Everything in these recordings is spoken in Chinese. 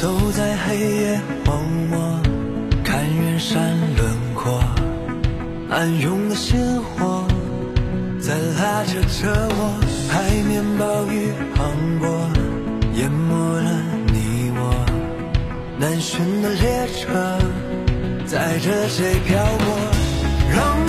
走在黑夜荒漠，看远山轮廓，暗涌的鲜活在拉扯着我。海面暴雨磅礴，淹没了你我。难寻的列车载着谁漂泊？让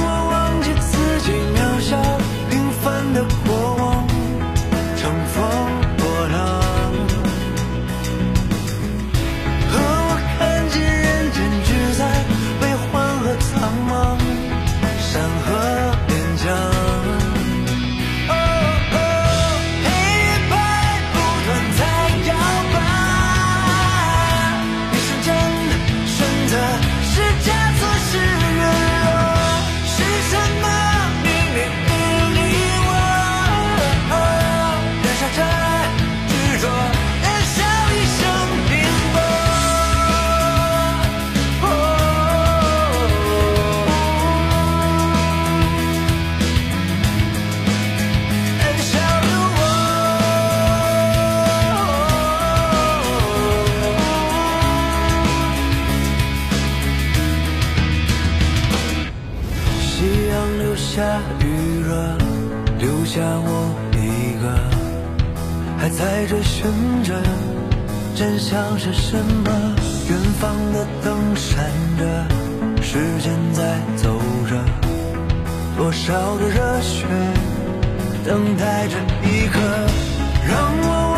下余热，留下我一个，还在追寻着真相是什么。远方的灯闪着，时间在走着，多少的热血等待着一刻，让我